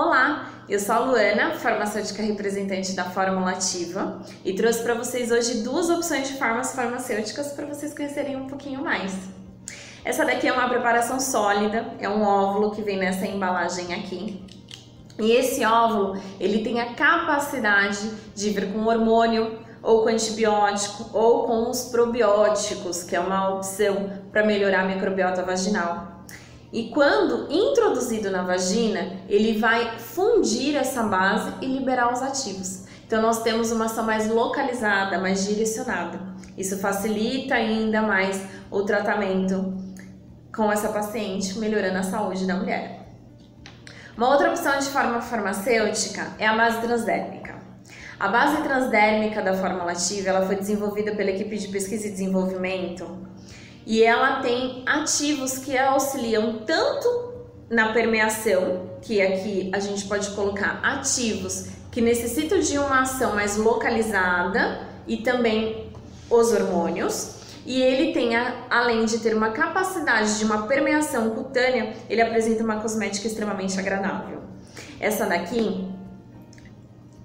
Olá, eu sou a Luana, farmacêutica representante da Fórmula Ativa e trouxe para vocês hoje duas opções de fármacas farmacêuticas para vocês conhecerem um pouquinho mais. Essa daqui é uma preparação sólida, é um óvulo que vem nessa embalagem aqui. E esse óvulo, ele tem a capacidade de vir com hormônio, ou com antibiótico, ou com os probióticos, que é uma opção para melhorar a microbiota vaginal. E quando introduzido na vagina, ele vai fundir essa base e liberar os ativos. Então nós temos uma ação mais localizada, mais direcionada. Isso facilita ainda mais o tratamento com essa paciente, melhorando a saúde da mulher. Uma outra opção de forma farmacêutica é a base transdérmica. A base transdérmica da fórmula ativa ela foi desenvolvida pela equipe de pesquisa e desenvolvimento e ela tem ativos que auxiliam tanto na permeação, que aqui a gente pode colocar ativos que necessitam de uma ação mais localizada e também os hormônios. E ele tem, além de ter uma capacidade de uma permeação cutânea, ele apresenta uma cosmética extremamente agradável. Essa daqui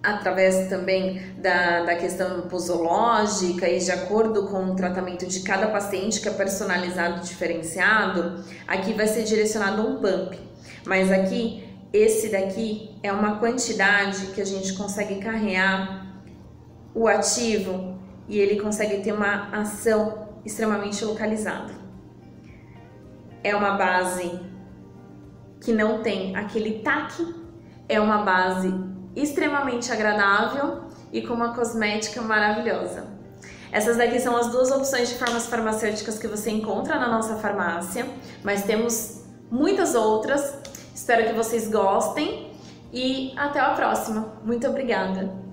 através também da, da questão posológica e de acordo com o tratamento de cada paciente que é personalizado diferenciado, aqui vai ser direcionado um pump. Mas aqui, esse daqui é uma quantidade que a gente consegue carregar o ativo e ele consegue ter uma ação extremamente localizada. É uma base que não tem aquele taque, é uma base extremamente agradável e com uma cosmética maravilhosa. Essas daqui são as duas opções de formas farmacêuticas que você encontra na nossa farmácia, mas temos muitas outras. Espero que vocês gostem e até a próxima. Muito obrigada!